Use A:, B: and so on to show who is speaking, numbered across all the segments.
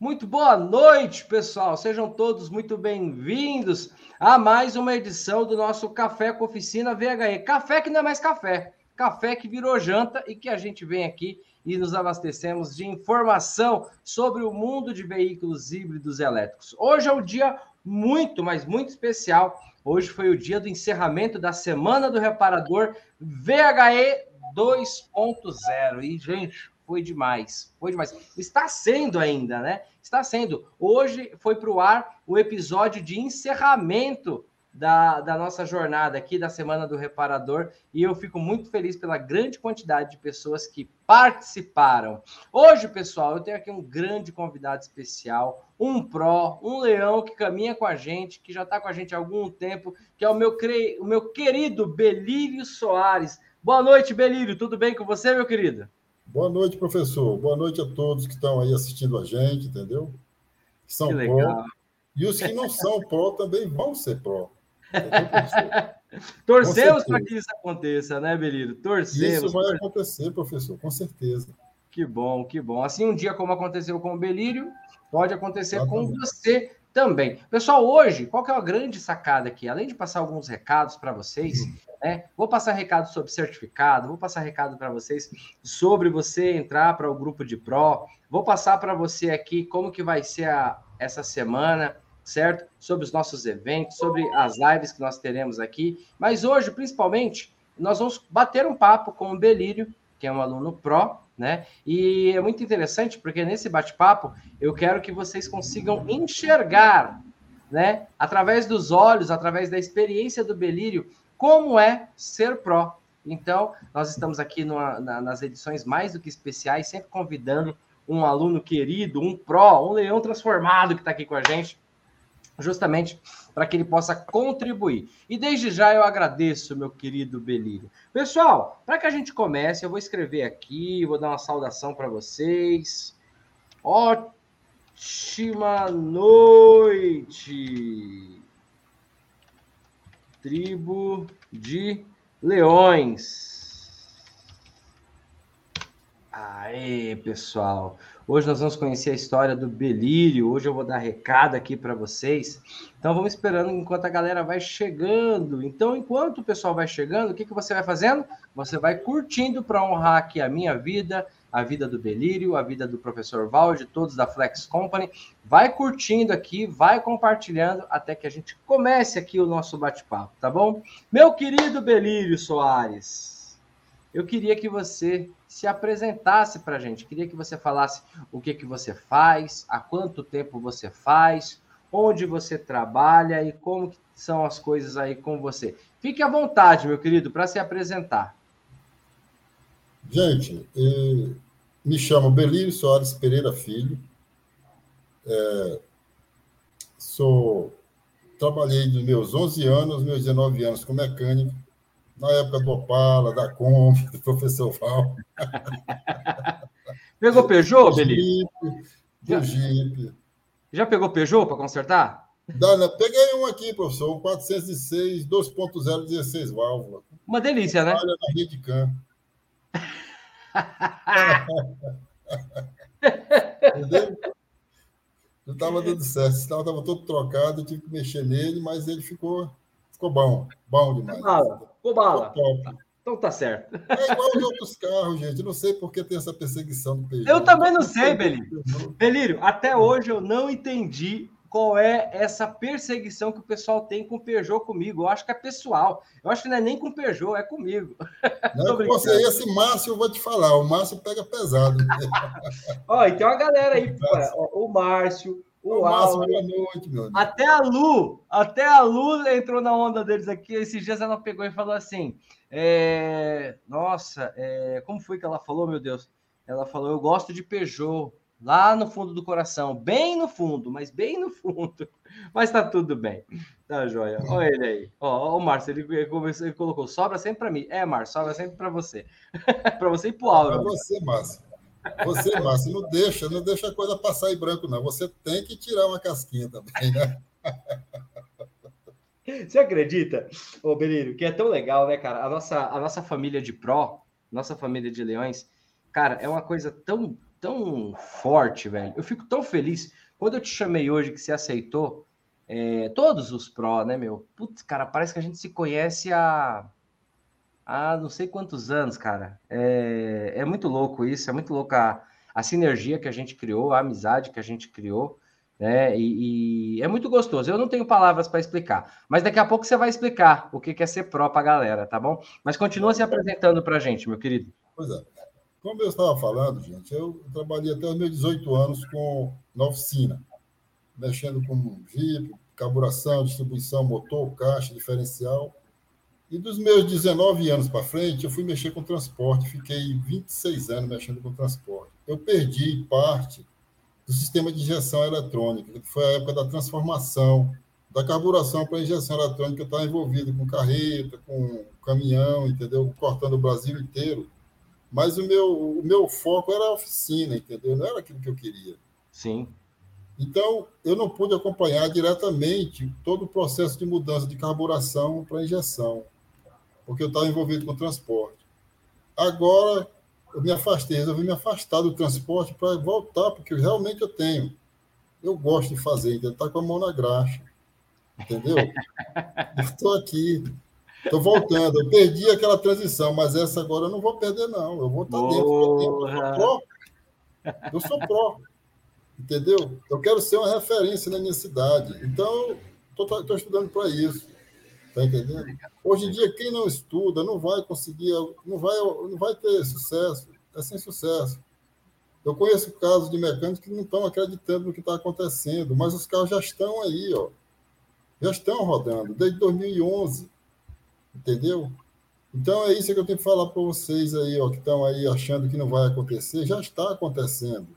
A: Muito boa noite, pessoal. Sejam todos muito bem-vindos a mais uma edição do nosso Café com Oficina VHE. Café que não é mais café, café que virou janta e que a gente vem aqui e nos abastecemos de informação sobre o mundo de veículos híbridos elétricos. Hoje é um dia muito, mas muito especial. Hoje foi o dia do encerramento da Semana do Reparador VHE 2.0. E, gente, foi demais, foi demais. Está sendo ainda, né? Está sendo. Hoje foi para o ar o episódio de encerramento da, da nossa jornada aqui da Semana do Reparador e eu fico muito feliz pela grande quantidade de pessoas que participaram. Hoje, pessoal, eu tenho aqui um grande convidado especial, um pró, um leão que caminha com a gente, que já está com a gente há algum tempo, que é o meu, o meu querido Belírio Soares. Boa noite, Belírio. Tudo bem com você, meu querido?
B: Boa noite, professor. Boa noite a todos que estão aí assistindo a gente, entendeu? Que são que pró. E os que não são pró também vão ser pró.
A: Torcemos para que isso aconteça, né, Beliro? Torcemos.
B: Isso vai acontecer, professor, com certeza.
A: Que bom, que bom. Assim, um dia como aconteceu com o Belírio, pode acontecer Exatamente. com você também. Pessoal, hoje, qual que é a grande sacada aqui? Além de passar alguns recados para vocês, né? Vou passar recado sobre certificado, vou passar recado para vocês sobre você entrar para o grupo de Pro, vou passar para você aqui como que vai ser a, essa semana, certo? Sobre os nossos eventos, sobre as lives que nós teremos aqui. Mas hoje, principalmente, nós vamos bater um papo com o Belírio, que é um aluno Pro, né? E é muito interessante porque nesse bate-papo eu quero que vocês consigam enxergar, né, através dos olhos, através da experiência do Belírio, como é ser pró. Então, nós estamos aqui numa, na, nas edições mais do que especiais, sempre convidando um aluno querido, um pró, um leão transformado que está aqui com a gente, justamente para que ele possa contribuir. E desde já eu agradeço, meu querido Belírio. Pessoal, para que a gente comece, eu vou escrever aqui, vou dar uma saudação para vocês. Ótima noite! tribo de leões. Aê, pessoal! Hoje nós vamos conhecer a história do Belírio. Hoje eu vou dar recado aqui para vocês. Então vamos esperando enquanto a galera vai chegando. Então, enquanto o pessoal vai chegando, o que, que você vai fazendo? Você vai curtindo para honrar aqui a minha vida, a vida do Delírio, a vida do professor Val, de todos da Flex Company. Vai curtindo aqui, vai compartilhando até que a gente comece aqui o nosso bate-papo, tá bom? Meu querido Belírio Soares, eu queria que você se apresentasse para a gente, queria que você falasse o que, que você faz, há quanto tempo você faz, onde você trabalha e como são as coisas aí com você. Fique à vontade, meu querido, para se apresentar.
B: Gente, me chamo Belírio Soares Pereira Filho. É, sou, trabalhei dos meus 11 anos, meus 19 anos com mecânico, na época do Opala, da Kombi, do professor Val.
A: Pegou Peugeot, Belírio?
B: Do Jeep.
A: Já pegou Peugeot para consertar?
B: Dá? Peguei um aqui, professor, um 406 2.0 16 válvulas.
A: Uma delícia, né?
B: Olha na rede campo. Entendeu? Não estava dando certo, estava todo trocado, eu tive que mexer nele, mas ele ficou, ficou bom, bom demais.
A: Bala, ficou bala. Então tá certo.
B: É igual os outros carros, gente. Não sei por que tem essa perseguição do
A: Peugeot. Eu também não sei, Belírio. Belírio, até hoje eu não entendi qual é essa perseguição que o pessoal tem com o Peugeot comigo. Eu acho que é pessoal. Eu acho que não é nem com o Peugeot, é comigo.
B: Não, é você, esse Márcio, eu vou te falar, o Márcio pega pesado.
A: Ó, e tem uma galera aí, o Márcio, o, o Márcio, boa noite, meu Até a Lu, até a Lu entrou na onda deles aqui. Esses dias ela pegou e falou assim: é... Nossa, é... como foi que ela falou, meu Deus? Ela falou: Eu gosto de Peugeot lá no fundo do coração, bem no fundo, mas bem no fundo. Mas tá tudo bem. Tá joia. Olha ele aí. Ó, o Márcio, ele, ele colocou, sobra sempre para mim. É, Márcio, sobra sempre para você. para você e pro Auro.
B: Para você, Márcio. Você, Márcio, não deixa, não deixa a coisa passar em branco, não. Você tem que tirar uma casquinha também, né?
A: Você acredita, ô Belírio, que é tão legal, né, cara? A nossa, a nossa família de pró, nossa família de leões, cara, é uma coisa tão tão forte, velho. Eu fico tão feliz. Quando eu te chamei hoje que você aceitou, é, todos os pró, né, meu? Putz, cara, parece que a gente se conhece há, há não sei quantos anos, cara. É, é muito louco isso, é muito louco a, sinergia que a gente criou, a amizade que a gente criou, né? E, e é muito gostoso. Eu não tenho palavras para explicar, mas daqui a pouco você vai explicar o que é ser pró para a galera, tá bom? Mas continua se apresentando para a gente, meu querido.
B: Pois é. Como eu estava falando, gente, eu trabalhei até os meus 18 anos com, na oficina mexendo com Jeep, carburação, distribuição, motor, caixa, diferencial. E dos meus 19 anos para frente, eu fui mexer com transporte, fiquei 26 anos mexendo com transporte. Eu perdi parte do sistema de injeção eletrônica, que foi a época da transformação da carburação para injeção eletrônica, eu estava envolvido com carreta, com caminhão, entendeu? Cortando o Brasil inteiro. Mas o meu, o meu foco era a oficina, entendeu? Não era aquilo que eu queria.
A: Sim.
B: Então, eu não pude acompanhar diretamente todo o processo de mudança de carburação para injeção, porque eu estava envolvido com transporte. Agora, eu me afastei, resolvi me afastar do transporte para voltar, porque realmente eu tenho. Eu gosto de fazer, então estar com a mão na graxa. Entendeu? Estou aqui, estou voltando. Eu perdi aquela transição, mas essa agora eu não vou perder, não. Eu vou estar dentro. Eu sou pró. Eu sou pró entendeu? Eu quero ser uma referência na minha cidade. Então, estou estudando para isso. Está entendendo? Hoje em dia, quem não estuda não vai conseguir, não vai, não vai ter sucesso. É sem sucesso. Eu conheço casos de mecânicos que não estão acreditando no que está acontecendo, mas os carros já estão aí, ó. Já estão rodando, desde 2011. Entendeu? Então é isso que eu tenho que falar para vocês aí, ó, que estão aí achando que não vai acontecer. Já está acontecendo.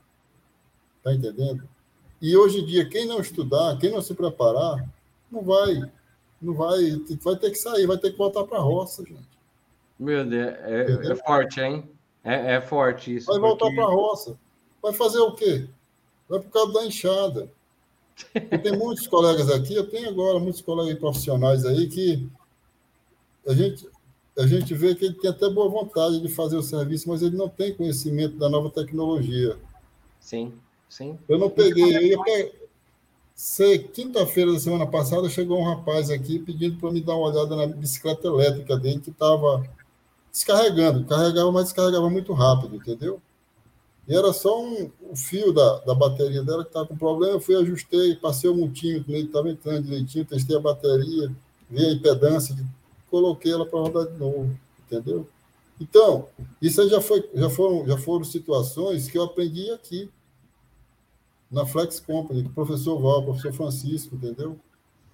B: Está entendendo? E hoje em dia, quem não estudar, quem não se preparar, não vai, não vai, vai ter que sair, vai ter que voltar para a roça, gente.
A: Meu Deus, é, é forte, hein? É, é, forte isso.
B: Vai porque... voltar para a roça. Vai fazer o quê? Vai por causa da enxada. Eu tenho muitos colegas aqui, eu tenho agora muitos colegas profissionais aí que a gente, a gente vê que ele tem até boa vontade de fazer o serviço, mas ele não tem conhecimento da nova tecnologia.
A: Sim. Sim.
B: Eu não peguei. Eu ia. Quinta-feira da semana passada chegou um rapaz aqui pedindo para me dar uma olhada na bicicleta elétrica dele que estava descarregando. Carregava, mas descarregava muito rápido, entendeu? E era só um, o fio da, da bateria dela que estava com problema. Eu fui, ajustei, passei o multímetro nele, estava entrando direitinho, testei a bateria, vi a impedância, coloquei ela para rodar de novo, entendeu? Então, isso aí já, foi, já, foram, já foram situações que eu aprendi aqui na Flex Company, com o professor Val, professor Francisco, entendeu?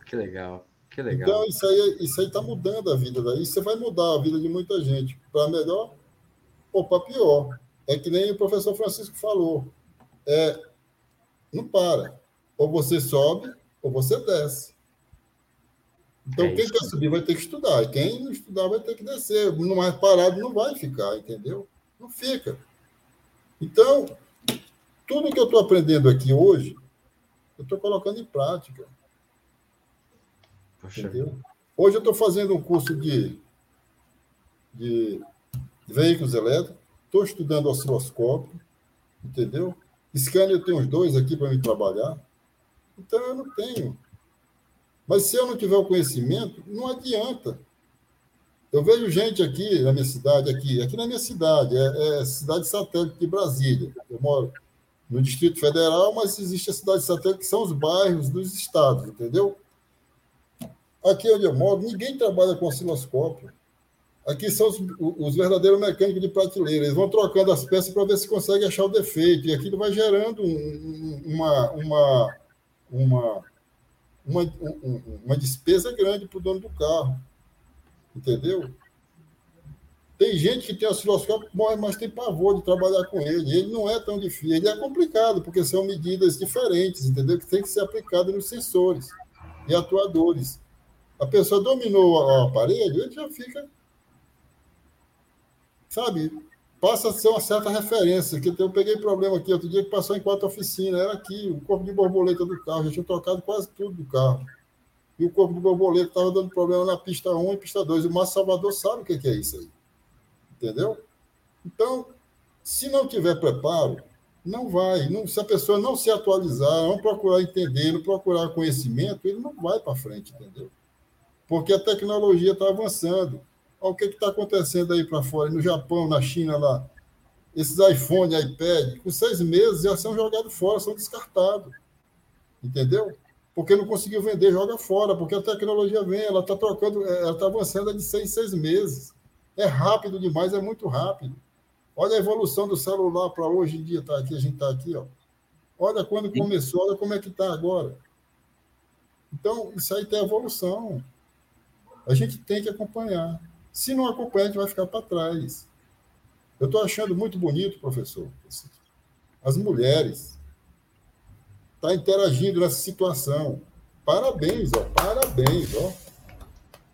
A: Que legal, que legal.
B: Então, isso aí isso está mudando a vida daí. Isso vai mudar a vida de muita gente, para melhor ou para pior. É que nem o professor Francisco falou. É, não para. Ou você sobe, ou você desce. Então, é quem quer subir vai ter que estudar. E quem não estudar vai ter que descer. No mais parado não vai ficar, entendeu? Não fica. Então, tudo que eu estou aprendendo aqui hoje, eu estou colocando em prática. Poxa. Entendeu? Hoje eu estou fazendo um curso de, de veículos elétricos, estou estudando osciloscópio, entendeu? Scanner eu tenho uns dois aqui para me trabalhar. Então eu não tenho. Mas se eu não tiver o conhecimento, não adianta. Eu vejo gente aqui na minha cidade, aqui, aqui na minha cidade, é, é cidade satélite de Brasília. Eu moro no Distrito Federal, mas existe a cidade satélite, que são os bairros dos estados, entendeu? Aqui onde eu moro, ninguém trabalha com osciloscópio. Aqui são os, os verdadeiros mecânicos de prateleira. Eles vão trocando as peças para ver se consegue achar o defeito. E aquilo vai gerando uma, uma, uma, uma, uma despesa grande para o dono do carro. Entendeu? Tem gente que tem osciloscópio, mas tem pavor de trabalhar com ele. Ele não é tão difícil, ele é complicado, porque são medidas diferentes, entendeu? Que tem que ser aplicado nos sensores e atuadores. A pessoa dominou o aparelho, ele já fica. Sabe? Passa a ser uma certa referência. Que eu peguei problema aqui outro dia que passou em quatro oficinas, era aqui, o corpo de borboleta do carro, já tinha trocado quase tudo do carro. E o corpo de borboleta estava dando problema na pista 1 e pista 2. O Márcio Salvador sabe o que é isso aí. Entendeu? Então, se não tiver preparo, Não vai. Não, se a pessoa não se atualizar, não procurar entender, não procurar conhecimento, ele não vai para frente, entendeu? Porque a tecnologia está avançando. Olha o que está acontecendo aí para fora, no Japão, na China, lá. Esses iPhone, iPad, com seis meses já são jogados fora, são descartados. Entendeu? Porque não conseguiu vender, joga fora, porque a tecnologia vem, ela está trocando, ela está avançando de seis, seis meses. É rápido demais, é muito rápido. Olha a evolução do celular para hoje em dia, tá aqui, a gente está aqui, ó. Olha quando começou, olha como é que está agora. Então, isso aí tem evolução. A gente tem que acompanhar. Se não acompanhar, a gente vai ficar para trás. Eu estou achando muito bonito, professor, as mulheres estão tá interagindo nessa situação. Parabéns, ó, parabéns, ó.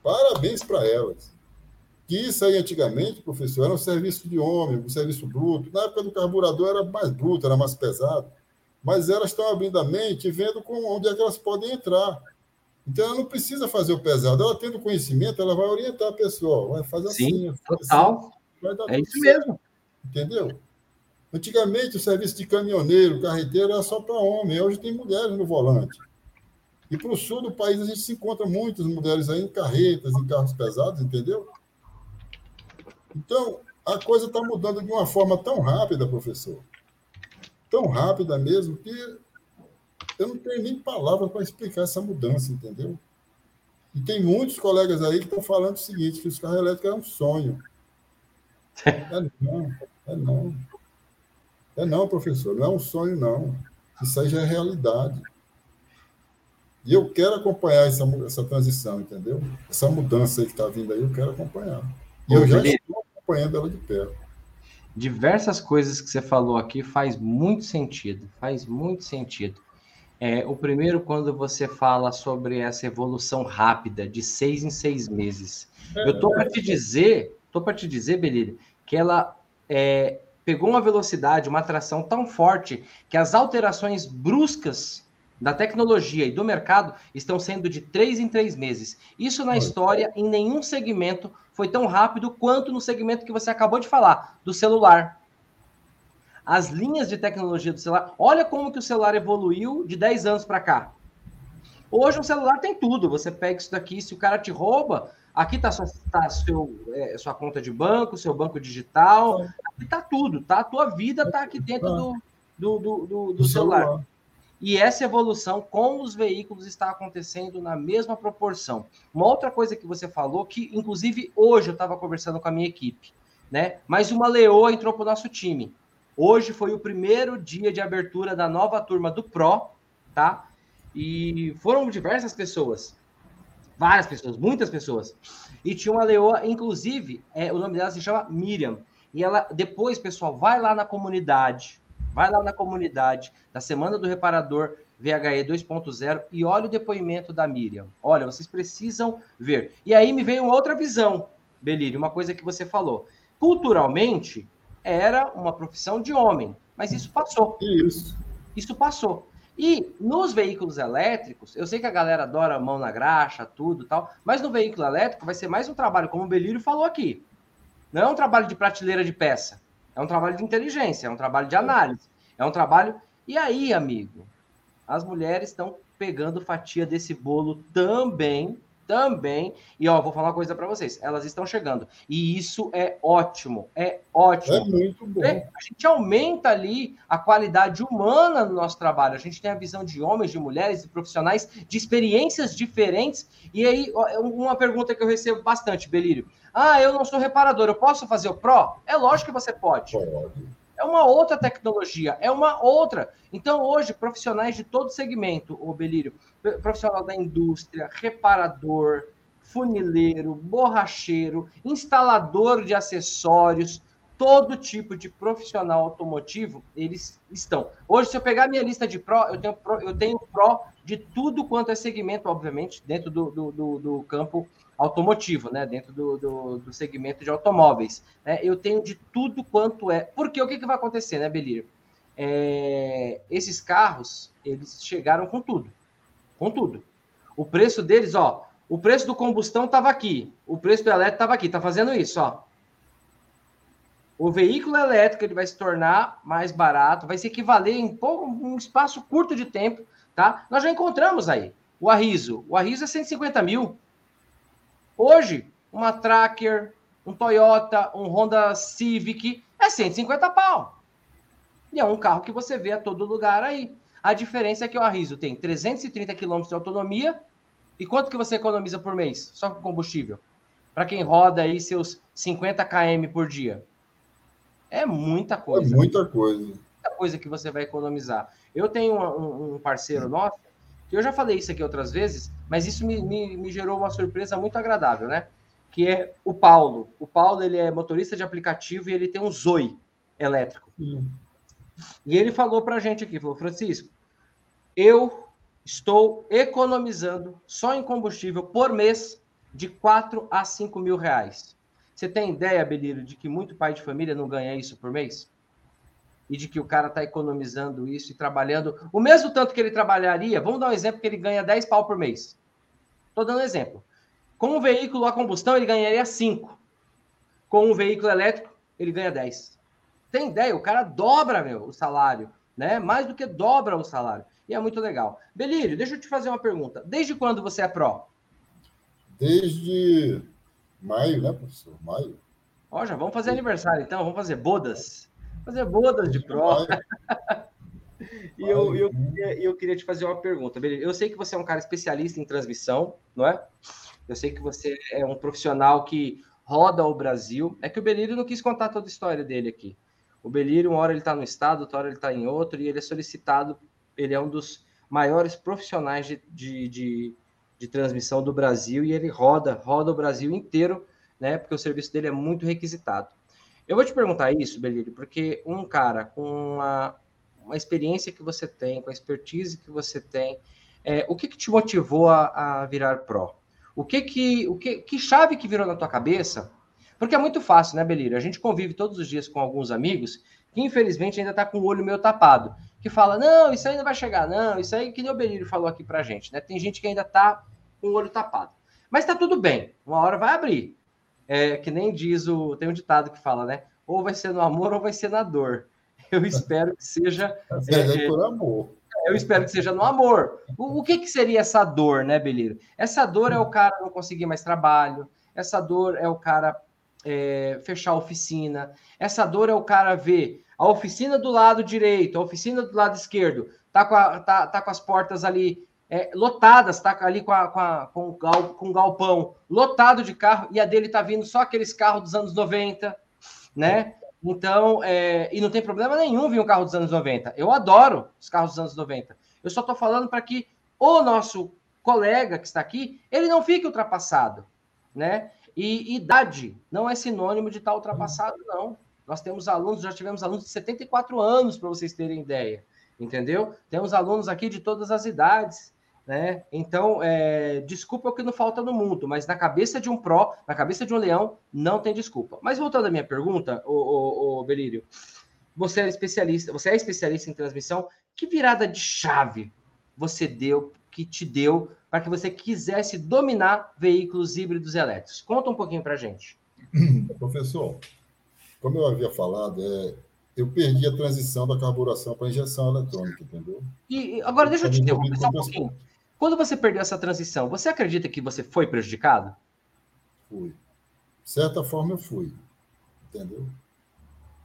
B: Parabéns para elas. Que isso aí, antigamente, professor, era um serviço de homem, um serviço bruto. Na época do carburador era mais bruto, era mais pesado. Mas elas estão abrindo a mente e vendo com onde é que elas podem entrar. Então, ela não precisa fazer o pesado. Ela tendo conhecimento, ela vai orientar a pessoa. Vai fazer
A: Sim, assim. Total. Assim, é isso mesmo.
B: Entendeu? Antigamente, o serviço de caminhoneiro, carreteiro, era só para homem. Hoje tem mulheres no volante. E para o sul do país, a gente se encontra muitas mulheres aí em carretas, em carros pesados, entendeu? Então, a coisa está mudando de uma forma tão rápida, professor, tão rápida mesmo, que eu não tenho nem palavras para explicar essa mudança, entendeu? E tem muitos colegas aí que estão falando o seguinte, que os carros elétricos é um sonho. É não, é não. É não, professor, não é um sonho, não. Isso aí já é realidade. E eu quero acompanhar essa, essa transição, entendeu? Essa mudança que está vindo aí, eu quero acompanhar. E eu já estou acompanhando ela de perto.
A: Diversas coisas que você falou aqui faz muito sentido, faz muito sentido. É, o primeiro, quando você fala sobre essa evolução rápida, de seis em seis meses. É, eu tô para te dizer, tô para te dizer, Belírio, que ela é, pegou uma velocidade, uma atração tão forte que as alterações bruscas da tecnologia e do mercado estão sendo de três em três meses. Isso na história, em nenhum segmento foi tão rápido quanto no segmento que você acabou de falar, do celular. As linhas de tecnologia do celular, olha como que o celular evoluiu de 10 anos para cá. Hoje um celular tem tudo. Você pega isso daqui, se o cara te rouba, aqui está sua, tá seu, é, sua conta de banco, seu banco digital, aqui está tudo, tá? A tua vida está aqui dentro do, do, do, do, do celular. celular. E essa evolução com os veículos está acontecendo na mesma proporção. Uma outra coisa que você falou, que inclusive hoje eu estava conversando com a minha equipe, né? Mas uma leoa entrou para o nosso time. Hoje foi o primeiro dia de abertura da nova turma do Pro, tá? E foram diversas pessoas. Várias pessoas, muitas pessoas. E tinha uma leoa, inclusive, é, o nome dela se chama Miriam. E ela, depois, pessoal, vai lá na comunidade, Vai lá na comunidade da Semana do Reparador VHE 2.0 e olha o depoimento da Miriam. Olha, vocês precisam ver. E aí me veio uma outra visão, Belírio, uma coisa que você falou. Culturalmente, era uma profissão de homem, mas isso passou.
B: Isso.
A: Isso passou. E nos veículos elétricos, eu sei que a galera adora mão na graxa, tudo tal, mas no veículo elétrico vai ser mais um trabalho, como o Belírio falou aqui. Não é um trabalho de prateleira de peça. É um trabalho de inteligência, é um trabalho de análise, é um trabalho. E aí, amigo, as mulheres estão pegando fatia desse bolo também, também. E ó, vou falar uma coisa para vocês, elas estão chegando. E isso é ótimo, é ótimo.
B: É muito bom. É,
A: a gente aumenta ali a qualidade humana no nosso trabalho. A gente tem a visão de homens, de mulheres, de profissionais, de experiências diferentes. E aí, uma pergunta que eu recebo bastante, Belírio. Ah, eu não sou reparador, eu posso fazer o Pro? É lógico que você pode. Pode. É uma outra tecnologia, é uma outra. Então, hoje, profissionais de todo segmento, o Belírio, profissional da indústria, reparador, funileiro, borracheiro, instalador de acessórios, todo tipo de profissional automotivo, eles estão. Hoje, se eu pegar minha lista de Pro, eu tenho Pro, eu tenho Pro de tudo quanto é segmento, obviamente, dentro do, do, do, do campo automotivo, né? Dentro do, do, do segmento de automóveis. Né? Eu tenho de tudo quanto é. Porque o que, que vai acontecer, né, Belir? É, esses carros, eles chegaram com tudo. Com tudo. O preço deles, ó. O preço do combustão estava aqui. O preço do elétrico estava aqui. Tá fazendo isso, ó. O veículo elétrico ele vai se tornar mais barato, vai se equivaler em pouco, um espaço curto de tempo, tá? Nós já encontramos aí o Arriso. O Arriso é 150 mil. Hoje, uma Tracker, um Toyota, um Honda Civic é 150 pau. E é um carro que você vê a todo lugar aí. A diferença é que o Arriso tem 330 km de autonomia. E quanto que você economiza por mês? Só com combustível. Para quem roda aí seus 50 km por dia. É muita coisa.
B: É muita coisa.
A: Muita coisa que você vai economizar. Eu tenho um, um parceiro nosso, eu já falei isso aqui outras vezes, mas isso me, me, me, gerou uma surpresa muito agradável, né? Que é o Paulo. O Paulo, ele é motorista de aplicativo e ele tem um Zoe elétrico. Hum. E ele falou para a gente aqui, falou, Francisco, eu estou economizando só em combustível por mês de 4 a 5 mil reais. Você tem ideia, Belírio, de que muito pai de família não ganha isso por mês? E de que o cara está economizando isso e trabalhando o mesmo tanto que ele trabalharia. Vamos dar um exemplo que ele ganha 10 pau por mês. Estou dando um exemplo. Com um veículo a combustão, ele ganharia 5. Com um veículo elétrico, ele ganha 10. Tem ideia? O cara dobra, meu, o salário, né? Mais do que dobra o salário. E é muito legal. Belírio, deixa eu te fazer uma pergunta. Desde quando você é pró?
B: Desde Maio, né, professor? Maio.
A: Ó, já vamos fazer aniversário, então. Vamos fazer bodas. Fazer bodas de pró. e eu, eu, queria, eu queria te fazer uma pergunta. Eu sei que você é um cara especialista em transmissão, não é? Eu sei que você é um profissional que roda o Brasil. É que o Belírio não quis contar toda a história dele aqui. O Belírio, uma hora ele está no estado, outra hora ele está em outro, e ele é solicitado, ele é um dos maiores profissionais de, de, de de transmissão do Brasil e ele roda, roda o Brasil inteiro, né? Porque o serviço dele é muito requisitado. Eu vou te perguntar isso, Belírio, porque um cara com uma, uma experiência que você tem, com a expertise que você tem, é, o que, que te motivou a, a, virar pró? O que que, o que que chave que virou na tua cabeça? Porque é muito fácil, né, Belírio? A gente convive todos os dias com alguns amigos que infelizmente ainda está com o olho meio tapado, que fala, não, isso não vai chegar, não, isso aí que nem o Belírio falou aqui pra gente, né? Tem gente que ainda está com o olho tapado. Mas tá tudo bem, uma hora vai abrir. É, que nem diz o. Tem um ditado que fala, né? Ou vai ser no amor ou vai ser na dor. Eu espero que seja.
B: é, é, por amor.
A: Eu espero que seja no amor. O, o que, que seria essa dor, né, Beliro? Essa dor é o cara não conseguir mais trabalho, essa dor é o cara é, fechar a oficina, essa dor é o cara ver a oficina do lado direito, a oficina do lado esquerdo, tá com, a, tá, tá com as portas ali é, lotadas, tá ali com, a, com, a, com, o gal, com o galpão lotado de carro, e a dele tá vindo só aqueles carros dos anos 90, né? Então, é, e não tem problema nenhum vir um carro dos anos 90. Eu adoro os carros dos anos 90. Eu só tô falando para que o nosso colega que está aqui, ele não fique ultrapassado, né? E idade não é sinônimo de estar ultrapassado, não. Nós temos alunos, já tivemos alunos de 74 anos, para vocês terem ideia, entendeu? Temos alunos aqui de todas as idades, né? Então, é, desculpa o que não falta no mundo, mas na cabeça de um pró, na cabeça de um leão, não tem desculpa. Mas voltando à minha pergunta, o, o, o Belírio, você é especialista, você é especialista em transmissão. Que virada de chave você deu, que te deu, para que você quisesse dominar veículos híbridos elétricos? Conta um pouquinho para gente.
B: Professor, como eu havia falado, é, eu perdi a transição da carburação para injeção eletrônica, entendeu?
A: E agora deixa eu te interromper só um pouquinho. Quando você perdeu essa transição, você acredita que você foi prejudicado?
B: Fui. De certa forma, eu fui. Entendeu?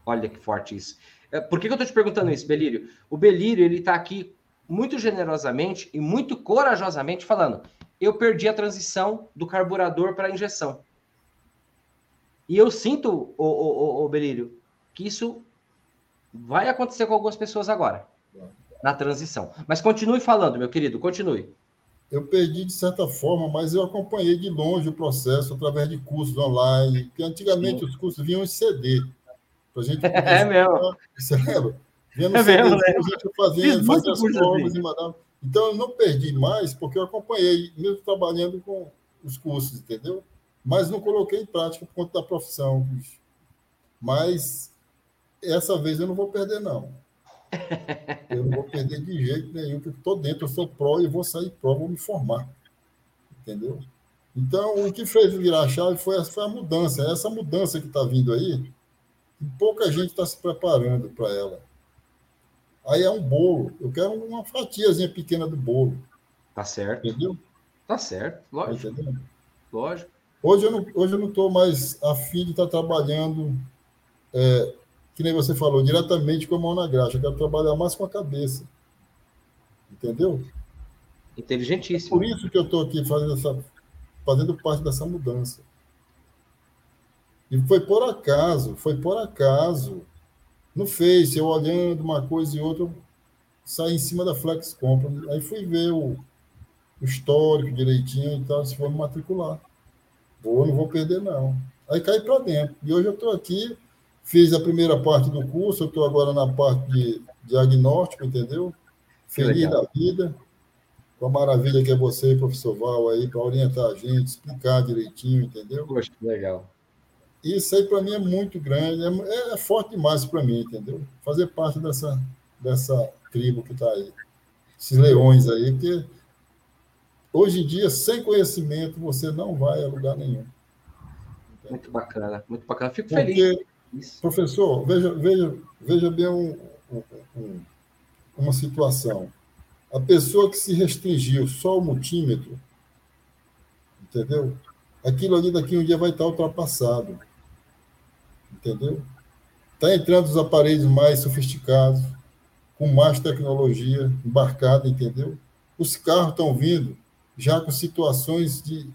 A: Olha que forte isso. É, por que, que eu estou te perguntando isso, Belírio? O Belírio, ele está aqui muito generosamente e muito corajosamente falando: eu perdi a transição do carburador para a injeção. E eu sinto, o, o, o, Belírio, que isso vai acontecer com algumas pessoas agora, na transição. Mas continue falando, meu querido, continue
B: eu perdi de certa forma, mas eu acompanhei de longe o processo através de cursos online, que antigamente Sim. os cursos vinham em CD. Pra gente
A: é mesmo.
B: Você lembra? Vinha no é CD, mesmo, a gente fazia, fazia as provas e mandava. Então, eu não perdi mais, porque eu acompanhei, mesmo trabalhando com os cursos, entendeu? Mas não coloquei em prática por conta da profissão. Mas essa vez eu não vou perder, não. Eu não vou perder de jeito nenhum, porque estou dentro, eu sou pró e vou sair pró, vou me formar. Entendeu? Então, o que fez virar a chave foi, foi a mudança. Essa mudança que está vindo aí, pouca gente está se preparando para ela. Aí é um bolo. Eu quero uma fatiazinha pequena do bolo.
A: Tá certo.
B: Entendeu?
A: Tá certo, lógico. Tá lógico.
B: Hoje eu não estou mais afim de estar tá trabalhando, é, que nem você falou, diretamente com a mão na graxa. Eu quero trabalhar mais com a cabeça. Entendeu?
A: Inteligentíssimo.
B: É por isso que eu estou aqui fazendo, essa, fazendo parte dessa mudança. E foi por acaso, foi por acaso. No Face, eu olhando uma coisa e outra, saí em cima da Flex Compra. Aí fui ver o, o histórico direitinho e tal, se for me matricular. Vou, não vou perder, não. Aí caí para dentro. E hoje eu estou aqui, fiz a primeira parte do curso, eu estou agora na parte de diagnóstico, entendeu? Feliz da vida. Com a maravilha que é você, professor Val, aí, para orientar a gente, explicar direitinho, entendeu?
A: Poxa, legal.
B: Isso aí para mim é muito grande, é, é forte demais para mim, entendeu? Fazer parte dessa, dessa tribo que está aí. Esses leões aí, porque hoje em dia, sem conhecimento, você não vai a lugar nenhum.
A: Muito bacana, muito bacana. Fico
B: porque,
A: feliz.
B: Professor, veja, veja, veja bem um, um, uma situação. A pessoa que se restringiu só ao multímetro, entendeu? Aquilo ali daqui um dia vai estar ultrapassado entendeu? Está entrando os aparelhos mais sofisticados, com mais tecnologia embarcada, entendeu? Os carros estão vindo já com situações de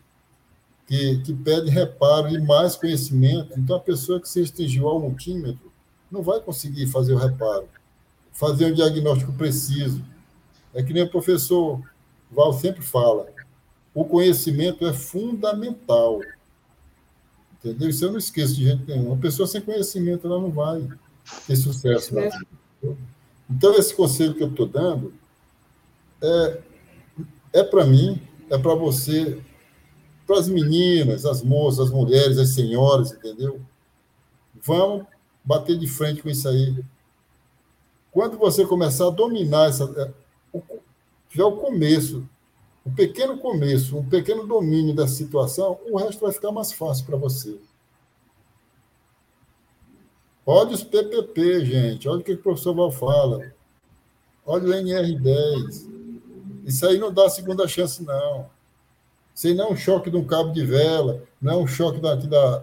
B: que, que pedem reparo e mais conhecimento. Então, a pessoa que se restringiu ao multímetro não vai conseguir fazer o reparo, fazer um diagnóstico preciso. É que nem o professor Val sempre fala, o conhecimento é fundamental. Entendeu? Isso eu não esqueço de gente nenhuma. Uma pessoa sem conhecimento ela não vai ter sucesso vida. Então, esse conselho que eu estou dando é, é para mim, é para você, para as meninas, as moças, as mulheres, as senhoras, entendeu? Vamos bater de frente com isso aí. Quando você começar a dominar essa. É, tiver o começo um pequeno começo, um pequeno domínio da situação, o resto vai ficar mais fácil para você. Olha os PPP, gente. Olha o que o professor Val fala. Olha o NR10. Isso aí não dá segunda chance, não. Aí não é um choque de um cabo de vela, não é um choque daqui da,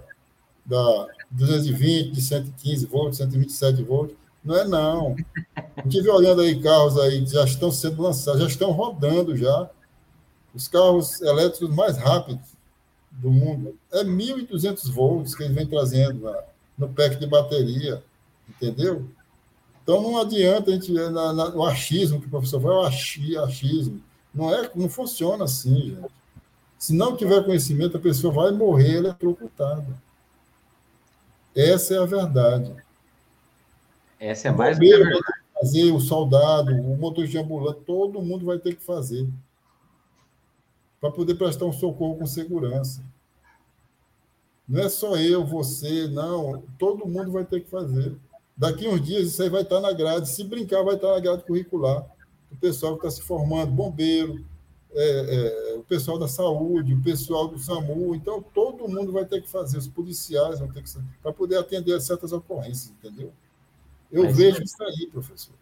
B: da 220, de 115 volts, 127 volts. Não é, não. Estive olhando aí carros aí que já estão sendo lançados, já estão rodando já os carros elétricos mais rápidos do mundo. É 1.200 volts que ele vem trazendo na, no pack de bateria, entendeu? Então não adianta a gente na, na, o achismo que o professor fala, o achismo. Não é, não funciona assim, gente. Se não tiver conhecimento, a pessoa vai morrer eletrocutada. Essa é a verdade.
A: Essa é mais o que a verdade.
B: Fazer, o soldado, o motorista de ambulante, todo mundo vai ter que fazer para poder prestar um socorro com segurança. Não é só eu, você, não. Todo mundo vai ter que fazer. Daqui uns dias isso aí vai estar na grade. Se brincar, vai estar na grade curricular. O pessoal que está se formando, bombeiro, é, é, o pessoal da saúde, o pessoal do SAMU. Então, todo mundo vai ter que fazer. Os policiais vão ter que para poder atender a certas ocorrências, entendeu? Eu Mas, vejo isso aí, professor.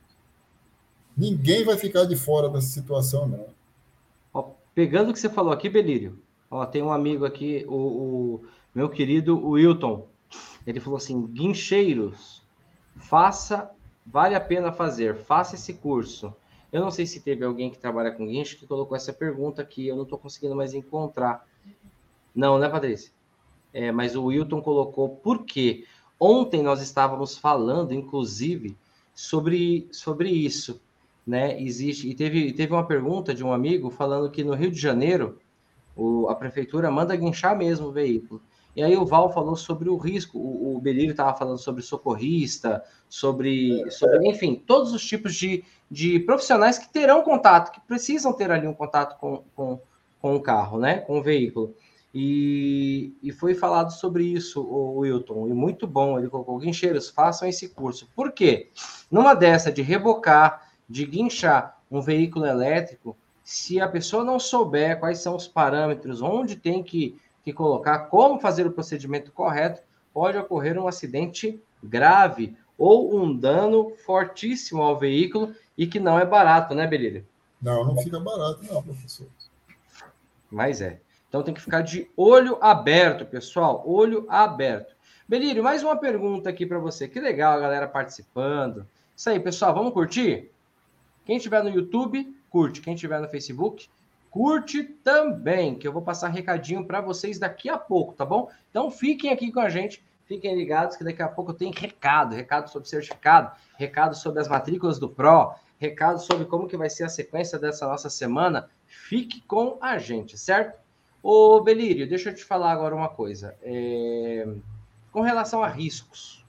B: Ninguém vai ficar de fora dessa situação, não.
A: Pegando o que você falou aqui, Belírio, ó, tem um amigo aqui, o, o meu querido Wilton. Ele falou assim: guincheiros, faça, vale a pena fazer, faça esse curso. Eu não sei se teve alguém que trabalha com guincho que colocou essa pergunta aqui, eu não estou conseguindo mais encontrar. Não, né, Patrícia? É, mas o Wilton colocou por quê? Ontem nós estávamos falando, inclusive, sobre, sobre isso né? Existe e teve teve uma pergunta de um amigo falando que no Rio de Janeiro o, a prefeitura manda guinchar mesmo o veículo. E aí o Val falou sobre o risco, o, o Belírio estava falando sobre socorrista, sobre, sobre, enfim, todos os tipos de, de profissionais que terão contato, que precisam ter ali um contato com, com, com o carro, né? Com o veículo. E, e foi falado sobre isso, o Wilton, e muito bom. Ele colocou: guincheiros, façam esse curso. Por quê? Numa dessa de rebocar, de guinchar um veículo elétrico, se a pessoa não souber quais são os parâmetros, onde tem que, que colocar, como fazer o procedimento correto, pode ocorrer um acidente grave ou um dano fortíssimo ao veículo e que não é barato, né, Belírio?
B: Não, não fica barato, não, professor.
A: Mas é. Então tem que ficar de olho aberto, pessoal. Olho aberto. Belírio, mais uma pergunta aqui para você. Que legal a galera participando. Isso aí, pessoal. Vamos curtir? Quem estiver no YouTube, curte. Quem estiver no Facebook, curte também, que eu vou passar recadinho para vocês daqui a pouco, tá bom? Então fiquem aqui com a gente, fiquem ligados que daqui a pouco tem recado, recado sobre certificado, recado sobre as matrículas do Pro, recado sobre como que vai ser a sequência dessa nossa semana. Fique com a gente, certo? Ô, Belírio, deixa eu te falar agora uma coisa. É... Com relação a riscos,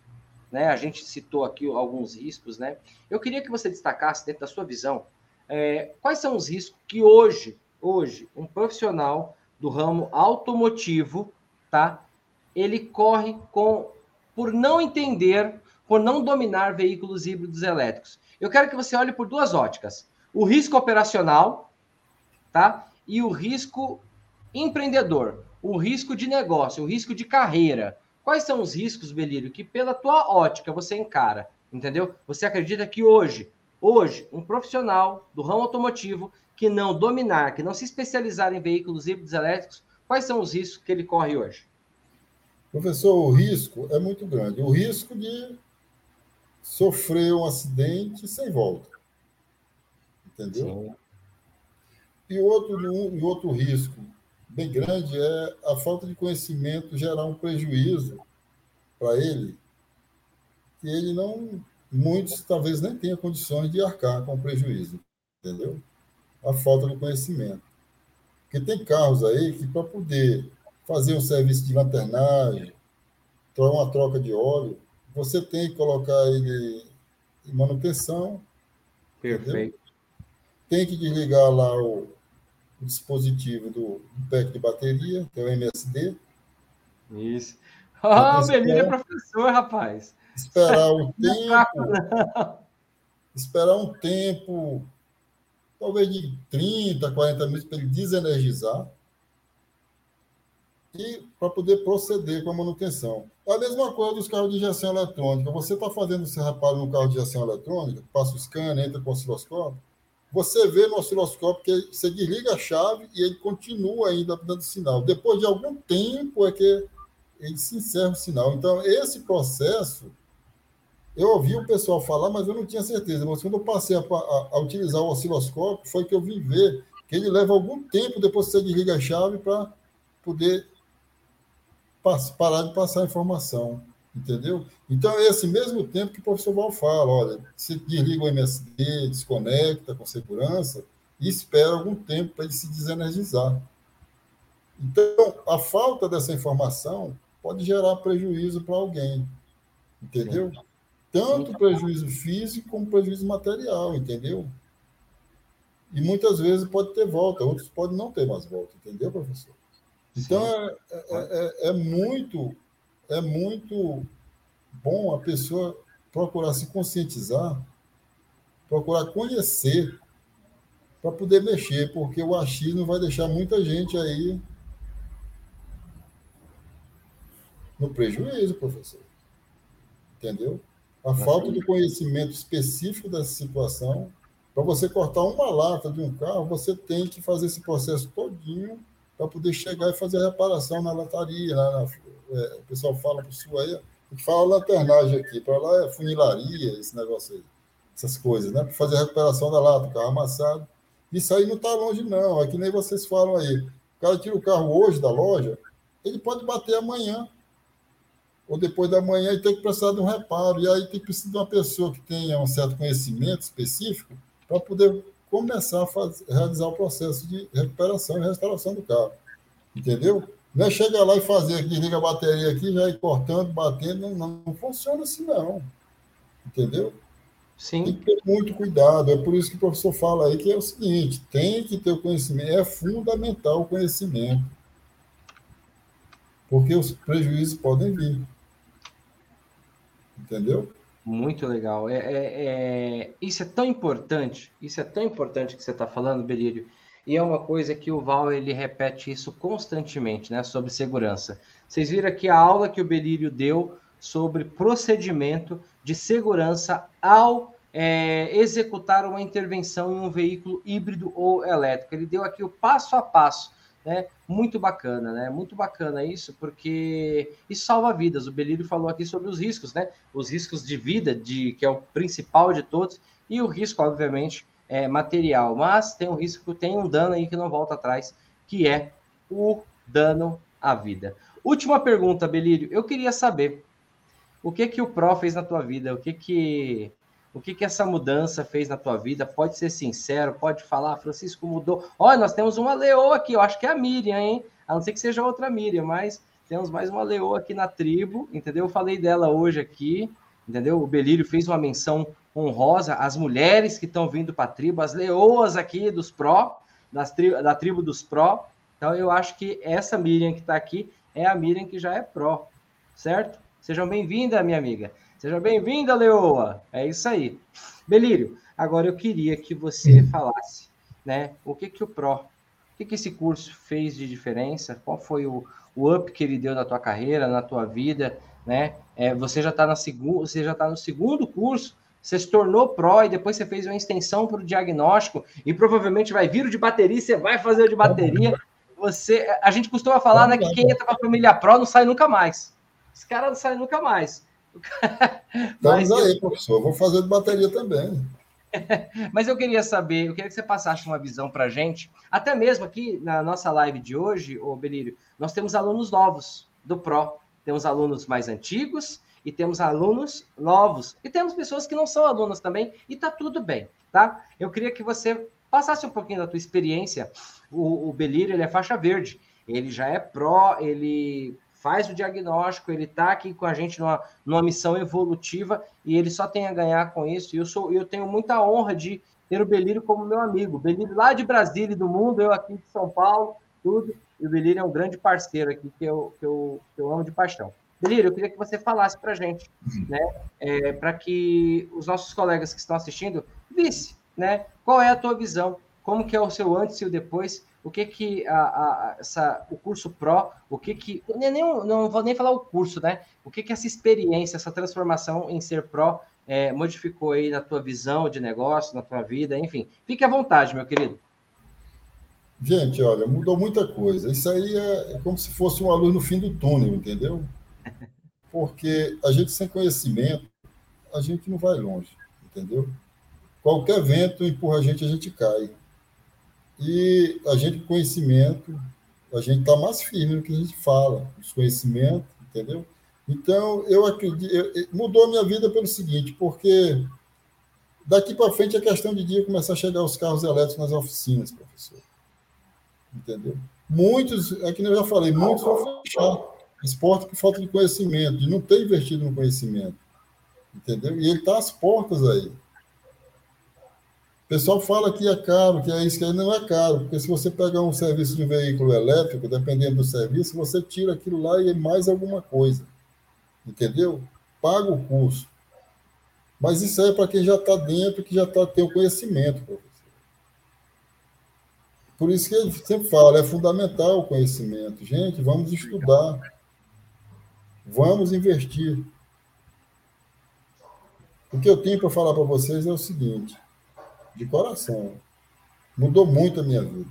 A: né? A gente citou aqui alguns riscos, né? Eu queria que você destacasse, dentro da sua visão, é, quais são os riscos que hoje, hoje, um profissional do ramo automotivo, tá? Ele corre com por não entender, por não dominar veículos híbridos elétricos. Eu quero que você olhe por duas óticas: o risco operacional, tá? E o risco Empreendedor, o risco de negócio, o risco de carreira. Quais são os riscos, Belírio, que pela tua ótica você encara? Entendeu? Você acredita que hoje, hoje, um profissional do ramo automotivo que não dominar, que não se especializar em veículos híbridos elétricos, quais são os riscos que ele corre hoje?
B: Professor, o risco é muito grande. O risco de sofrer um acidente sem volta. Entendeu? Sim. E outro, e outro risco bem grande é a falta de conhecimento gerar um prejuízo para ele, que ele não, muitos talvez nem tenham condições de arcar com o prejuízo, entendeu? A falta de conhecimento. Porque tem carros aí que para poder fazer um serviço de lanternagem, uma troca de óleo, você tem que colocar ele em manutenção.
A: Perfeito. Entendeu?
B: Tem que desligar lá o, o dispositivo do, do pack de bateria, que é o MSD.
A: Isso. Ah, oh, Belírio é professor, rapaz.
B: Esperar o tempo. esperar um tempo, talvez de 30, 40 minutos, para ele desenergizar. E para poder proceder com a manutenção. A mesma coisa dos carros de injeção eletrônica. Você está fazendo esse reparo no carro de injeção eletrônica, passa o scanner, entra com o osciloscópio, você vê no osciloscópio que você desliga a chave e ele continua ainda dando sinal. Depois de algum tempo é que ele se encerra o sinal. Então, esse processo, eu ouvi o pessoal falar, mas eu não tinha certeza. Mas quando eu passei a, a, a utilizar o osciloscópio, foi que eu vim ver que ele leva algum tempo depois que você desliga a chave para poder parar de passar a informação. Entendeu? Então, é esse mesmo tempo que o professor Val fala: olha, você desliga o MSD, desconecta com segurança e espera algum tempo para ele se desenergizar. Então, a falta dessa informação pode gerar prejuízo para alguém, entendeu? Tanto prejuízo físico como prejuízo material, entendeu? E muitas vezes pode ter volta, outros podem não ter mais volta, entendeu, professor? Então, é, é, é, é muito é muito bom a pessoa procurar se conscientizar, procurar conhecer para poder mexer, porque o achismo vai deixar muita gente aí no prejuízo, professor. Entendeu? A falta de conhecimento específico dessa situação, para você cortar uma lata de um carro, você tem que fazer esse processo todinho para poder chegar e fazer a reparação na lataria, na, é, o pessoal fala para o sul aí, fala lanternagem aqui, para lá é funilaria, esse negócio aí, essas coisas, né? Para fazer a recuperação da lata, o carro amassado. Isso aí não está longe, não. É que nem vocês falam aí. O cara tira o carro hoje da loja, ele pode bater amanhã. Ou depois da manhã e tem que precisar de um reparo. E aí tem que precisar de uma pessoa que tenha um certo conhecimento específico para poder começar a fazer, realizar o processo de recuperação e restauração do carro. Entendeu? Não é chegar lá e fazer, desliga a bateria aqui, já ir cortando, batendo, não, não, não funciona assim, não. Entendeu?
A: Sim.
B: Tem que ter muito cuidado. É por isso que o professor fala aí que é o seguinte: tem que ter o conhecimento, é fundamental o conhecimento. Porque os prejuízos podem vir. Entendeu?
A: Muito legal. É, é, é, Isso é tão importante, isso é tão importante que você está falando, Belírio e é uma coisa que o Val ele repete isso constantemente, né, sobre segurança. Vocês viram aqui a aula que o Belírio deu sobre procedimento de segurança ao é, executar uma intervenção em um veículo híbrido ou elétrico. Ele deu aqui o passo a passo, né? Muito bacana, né? Muito bacana isso, porque isso salva vidas. O Belírio falou aqui sobre os riscos, né? Os riscos de vida, de que é o principal de todos, e o risco, obviamente, é material. Mas tem um risco, tem um dano aí que não volta atrás, que é o dano à vida. Última pergunta, Belírio. Eu queria saber o que que o Pro fez na tua vida? O que que o que que essa mudança fez na tua vida? Pode ser sincero, pode falar, Francisco mudou. Olha, nós temos uma leoa aqui, eu acho que é a Miriam, hein? A não ser que seja outra Miriam, mas temos mais uma leoa aqui na tribo, entendeu? Eu falei dela hoje aqui, entendeu? O Belírio fez uma menção honrosa às mulheres que estão vindo para a tribo, as leoas aqui dos pró, das tri da tribo dos pró. Então eu acho que essa Miriam que está aqui é a Miriam que já é pró, certo? Sejam bem-vindas, minha amiga. Seja bem-vinda, Leoa. É isso aí. Belírio, agora eu queria que você falasse, né? O que que o Pro, o que que esse curso fez de diferença? Qual foi o, o up que ele deu na tua carreira, na tua vida, né? É, você já está na segunda, você já está no segundo curso, você se tornou pró e depois você fez uma extensão para o diagnóstico e provavelmente vai vir o de bateria, você vai fazer o de bateria. Você, a gente costuma falar, né, que quem entra para a família pró não sai nunca mais. Esse cara não sai nunca mais.
B: Estamos aí, eu... professor. Vou fazer de bateria também.
A: Mas eu queria saber, eu queria que você passasse uma visão para a gente, até mesmo aqui na nossa live de hoje, ô Belírio, nós temos alunos novos do PRO, temos alunos mais antigos e temos alunos novos, e temos pessoas que não são alunos também, e tá tudo bem, tá? Eu queria que você passasse um pouquinho da tua experiência. O, o Belírio, ele é faixa verde, ele já é pró, ele faz o diagnóstico, ele está aqui com a gente numa, numa missão evolutiva e ele só tem a ganhar com isso. E eu, sou, eu tenho muita honra de ter o Belírio como meu amigo. Belírio lá de Brasília e do mundo, eu aqui de São Paulo, tudo. E o Belírio é um grande parceiro aqui que eu, que eu, que eu amo de paixão. Belírio, eu queria que você falasse para a gente, né, é, para que os nossos colegas que estão assistindo vissem, né, qual é a tua visão, como que é o seu antes e o depois o que que a, a, essa, o curso Pro, o que que, nem, não vou nem falar o curso, né? O que que essa experiência, essa transformação em ser Pro é, modificou aí na tua visão de negócio, na tua vida, enfim. Fique à vontade, meu querido.
B: Gente, olha, mudou muita coisa. Isso aí é, é como se fosse uma luz no fim do túnel, entendeu? Porque a gente sem conhecimento, a gente não vai longe, entendeu? Qualquer vento empurra a gente, a gente cai. E a gente, conhecimento, a gente está mais firme no que a gente fala, os conhecimentos, entendeu? Então, eu acredito, mudou a minha vida pelo seguinte, porque daqui para frente é questão de dia começar a chegar os carros elétricos nas oficinas, professor. Entendeu? Muitos, é que eu já falei, muitos vão fechar esporte por falta de conhecimento, de não ter investido no conhecimento. Entendeu? E ele está às portas aí pessoal fala que é caro, que é isso, que aí não é caro, porque se você pegar um serviço de veículo elétrico, dependendo do serviço, você tira aquilo lá e é mais alguma coisa. Entendeu? Paga o curso. Mas isso aí é para quem já está dentro, que já tá, tem o conhecimento, professor. Por isso que ele sempre fala, é fundamental o conhecimento. Gente, vamos estudar. Vamos investir. O que eu tenho para falar para vocês é o seguinte: de coração. Mudou muito a minha vida.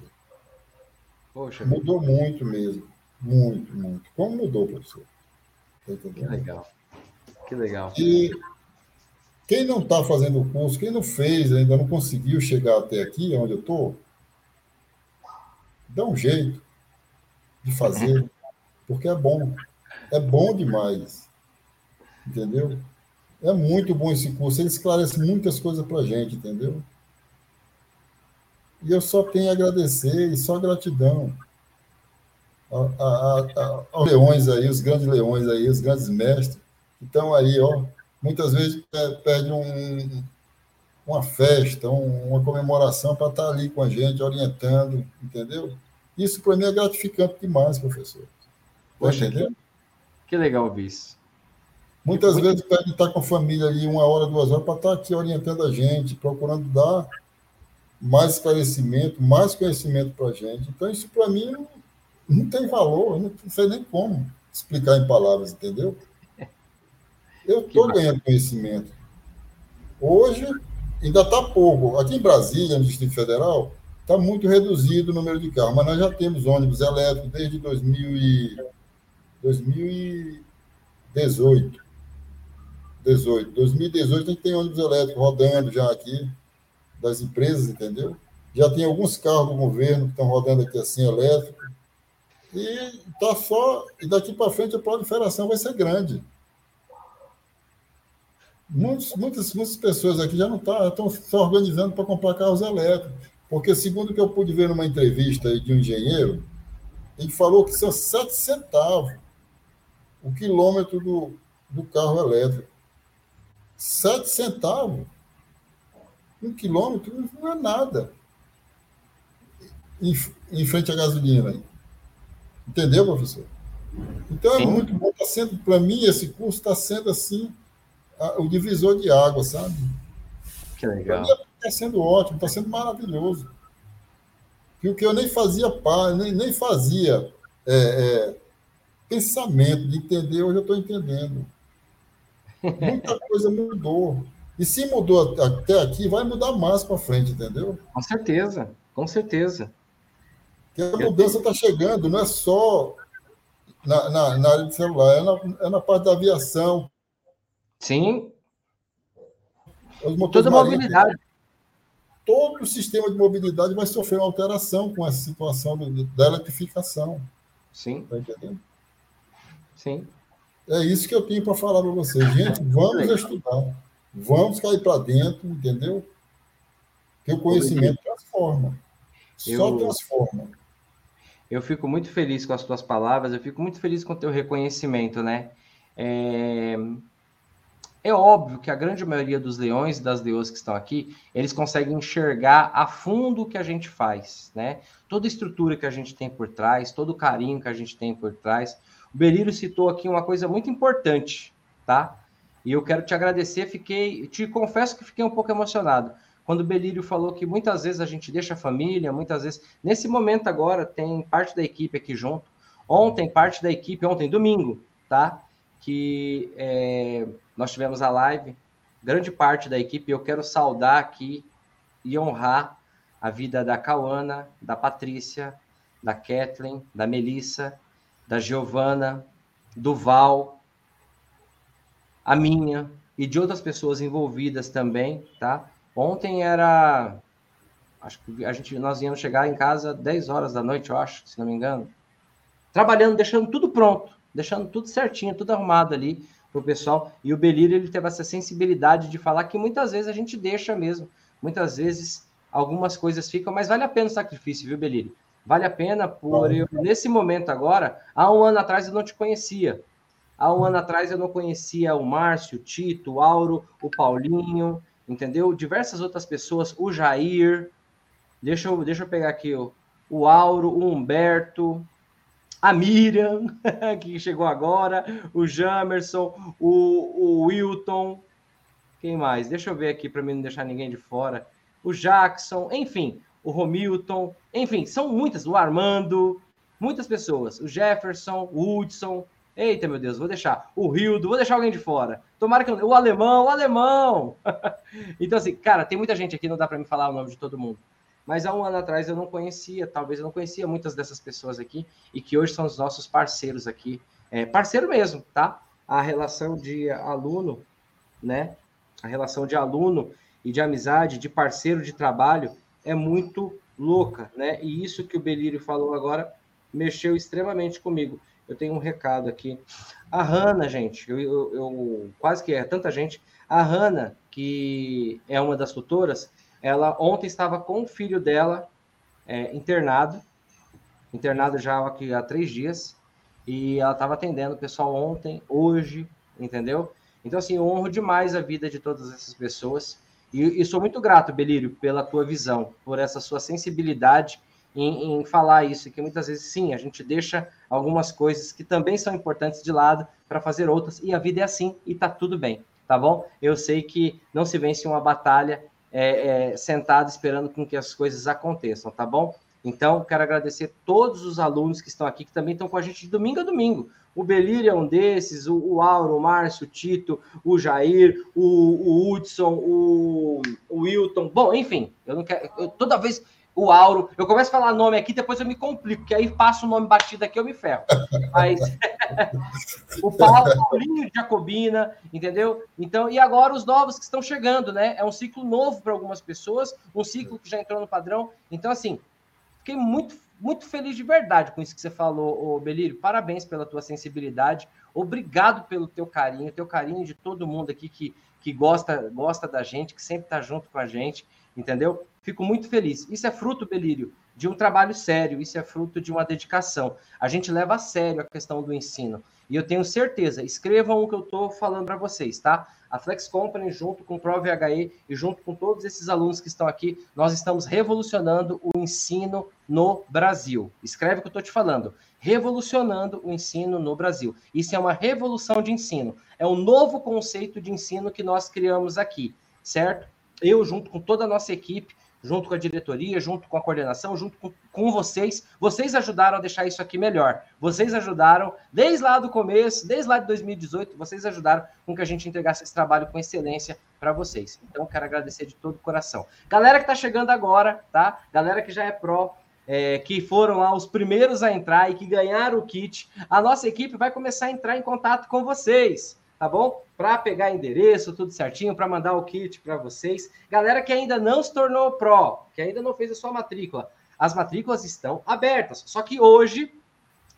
B: Poxa, mudou muito mesmo. Muito, muito. Como mudou, professor?
A: Tá que legal. Que legal.
B: E quem não está fazendo o curso, quem não fez, ainda não conseguiu chegar até aqui, onde eu estou, dá um jeito de fazer, porque é bom. É bom demais. Entendeu? É muito bom esse curso. Ele esclarece muitas coisas para a gente, entendeu? E eu só tenho a agradecer e só gratidão a, a, a, aos leões aí, os grandes leões aí, os grandes mestres, que estão aí, ó, muitas vezes pede um, uma festa, um, uma comemoração para estar ali com a gente, orientando, entendeu? Isso para mim é gratificante demais, professor.
A: Poxa, entendeu? Que, legal isso.
B: Muitas vezes pede estar com a família ali uma hora, duas horas, para estar aqui orientando a gente, procurando dar mais esclarecimento, mais conhecimento para a gente. Então, isso para mim não, não, tem valor, eu não sei nem como explicar em palavras, entendeu? Eu estou ganhando conhecimento. Hoje, ainda está pouco. Aqui em Brasília, no Distrito Federal, está muito reduzido o número de carros, mas nós já temos ônibus elétricos desde 2000 e... 2018. 18. 2018 a gente tem ônibus elétrico rodando já aqui, das empresas, entendeu? Já tem alguns carros do governo que estão rodando aqui assim, elétrico. E tá só. E daqui para frente a proliferação vai ser grande. Muitos, muitas, muitas pessoas aqui já não tá, estão se organizando para comprar carros elétricos. Porque, segundo que eu pude ver numa entrevista de um engenheiro, ele falou que são 7 centavos o quilômetro do, do carro elétrico. 7 centavos. Um quilômetro não é nada. Em, em frente à gasolina. Entendeu, professor? Então é Sim. muito bom. Tá sendo, para mim, esse curso está sendo assim a, o divisor de água, sabe?
A: Que legal.
B: Está sendo ótimo, está sendo maravilhoso. Que o que eu nem fazia par, nem, nem fazia é, é, pensamento de entender, hoje eu estou entendendo. Muita coisa mudou. E se mudou até aqui, vai mudar mais para frente, entendeu?
A: Com certeza, com certeza.
B: Que a mudança está chegando, não é só na, na, na, área de celular, é na, é na parte da aviação.
A: Sim. Toda mobilidade.
B: Todo o sistema de mobilidade vai sofrer uma alteração com essa situação da eletrificação.
A: Sim. Está entendendo? Sim.
B: É isso que eu tenho para falar para vocês. Gente, vamos estudar. Vamos cair para dentro, entendeu? Que o conhecimento transforma. Só eu, transforma.
A: Eu fico muito feliz com as tuas palavras, eu fico muito feliz com o teu reconhecimento, né? É, é óbvio que a grande maioria dos leões e das leões que estão aqui, eles conseguem enxergar a fundo o que a gente faz, né? Toda a estrutura que a gente tem por trás, todo o carinho que a gente tem por trás. O Berílio citou aqui uma coisa muito importante, tá? E eu quero te agradecer, fiquei, te confesso que fiquei um pouco emocionado. Quando o Belírio falou que muitas vezes a gente deixa a família, muitas vezes. Nesse momento agora, tem parte da equipe aqui junto. Ontem, parte da equipe, ontem, domingo, tá? Que é, nós tivemos a live, grande parte da equipe. Eu quero saudar aqui e honrar a vida da Cauana, da Patrícia, da Kathleen, da Melissa, da Giovana, do Val, a minha e de outras pessoas envolvidas também, tá? Ontem era acho que a gente nós íamos chegar em casa 10 horas da noite, eu acho, se não me engano. Trabalhando, deixando tudo pronto, deixando tudo certinho, tudo arrumado ali pro pessoal. E o Belírio ele teve essa sensibilidade de falar que muitas vezes a gente deixa mesmo, muitas vezes algumas coisas ficam, mas vale a pena o sacrifício, viu, Belírio? Vale a pena por eu, nesse momento agora, há um ano atrás eu não te conhecia. Há um ano atrás eu não conhecia o Márcio, o Tito, o Auro, o Paulinho, entendeu? Diversas outras pessoas, o Jair. Deixa eu, deixa eu pegar aqui o, o Auro, o Humberto, a Miriam, que chegou agora, o Jamerson, o, o Wilton. Quem mais? Deixa eu ver aqui para mim não deixar ninguém de fora. O Jackson, enfim, o Romilton, enfim, são muitas, o Armando, muitas pessoas, o Jefferson, o Hudson, eita meu Deus, vou deixar, o Rildo, vou deixar alguém de fora, tomara que o alemão, o alemão, então assim, cara, tem muita gente aqui, não dá para me falar o nome de todo mundo, mas há um ano atrás eu não conhecia, talvez eu não conhecia muitas dessas pessoas aqui, e que hoje são os nossos parceiros aqui, é, parceiro mesmo, tá? A relação de aluno, né, a relação de aluno e de amizade, de parceiro de trabalho, é muito louca, né? E isso que o Belírio falou agora mexeu extremamente comigo. Eu tenho um recado aqui. A Hanna, gente, eu, eu, eu, quase que é tanta gente. A Hanna, que é uma das tutoras, ela ontem estava com o filho dela é, internado, internado já aqui há três dias, e ela estava atendendo o pessoal ontem, hoje, entendeu? Então, assim, eu honro demais a vida de todas essas pessoas. E, e, sou muito grato, Belírio, pela tua visão, por essa sua sensibilidade em, em, falar isso, que muitas vezes, sim, a gente deixa algumas coisas que também são importantes de lado para fazer outras, e a vida é assim, e tá tudo bem, tá bom? Eu sei que não se vence uma batalha é, é, sentado esperando com que as coisas aconteçam, tá bom? Então, quero agradecer todos os alunos que estão aqui, que também estão com a gente de domingo a domingo. O Belírio é um desses, o, o Auro, o Márcio, o Tito, o Jair, o, o Hudson, o, o Wilton. Bom, enfim, eu não quero. Eu, toda vez o Auro. Eu começo a falar nome aqui, depois eu me complico, porque aí passo o nome batido aqui, eu me ferro. Mas o Paulo, Paulinho Jacobina, entendeu? Então, e agora os novos que estão chegando, né? É um ciclo novo para algumas pessoas, um ciclo que já entrou no padrão. Então, assim, fiquei muito, muito feliz de verdade com isso que você falou, Belírio. Parabéns pela tua sensibilidade. Obrigado pelo teu carinho, teu carinho de todo mundo aqui que, que gosta, gosta da gente, que sempre está junto com a gente, entendeu? Fico muito feliz. Isso é fruto, Belírio, de um trabalho sério, isso é fruto de uma dedicação. A gente leva a sério a questão do ensino. E eu tenho certeza, escrevam o que eu estou falando para vocês, tá? A Flex Company, junto com o ProVHE e junto com todos esses alunos que estão aqui, nós estamos revolucionando o ensino no Brasil. Escreve o que eu estou te falando. Revolucionando o ensino no Brasil. Isso é uma revolução de ensino. É um novo conceito de ensino que nós criamos aqui, certo? Eu, junto com toda a nossa equipe, junto com a diretoria, junto com a coordenação, junto com, com vocês. Vocês ajudaram a deixar isso aqui melhor. Vocês ajudaram, desde lá do começo, desde lá de 2018, vocês ajudaram com que a gente entregasse esse trabalho com excelência para vocês. Então, quero agradecer de todo o coração. Galera que está chegando agora, tá? Galera que já é pró, é, que foram lá os primeiros a entrar e que ganharam o kit, a nossa equipe vai começar a entrar em contato com vocês tá bom? Para pegar endereço, tudo certinho, para mandar o kit para vocês. Galera que ainda não se tornou Pro, que ainda não fez a sua matrícula, as matrículas estão abertas. Só que hoje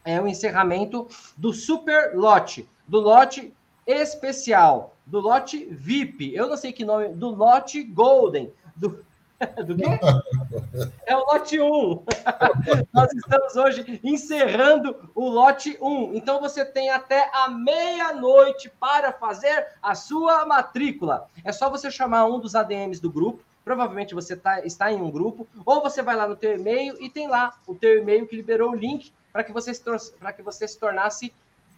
A: é o encerramento do super lote, do lote especial, do lote VIP. Eu não sei que nome, do lote Golden, do Do quê? É o lote 1. Nós estamos hoje encerrando o lote 1. Então você tem até a meia-noite para fazer a sua matrícula. É só você chamar um dos ADMs do grupo. Provavelmente você tá, está em um grupo, ou você vai lá no teu e-mail e tem lá o teu e-mail que liberou o link para que você se, para que você se tornasse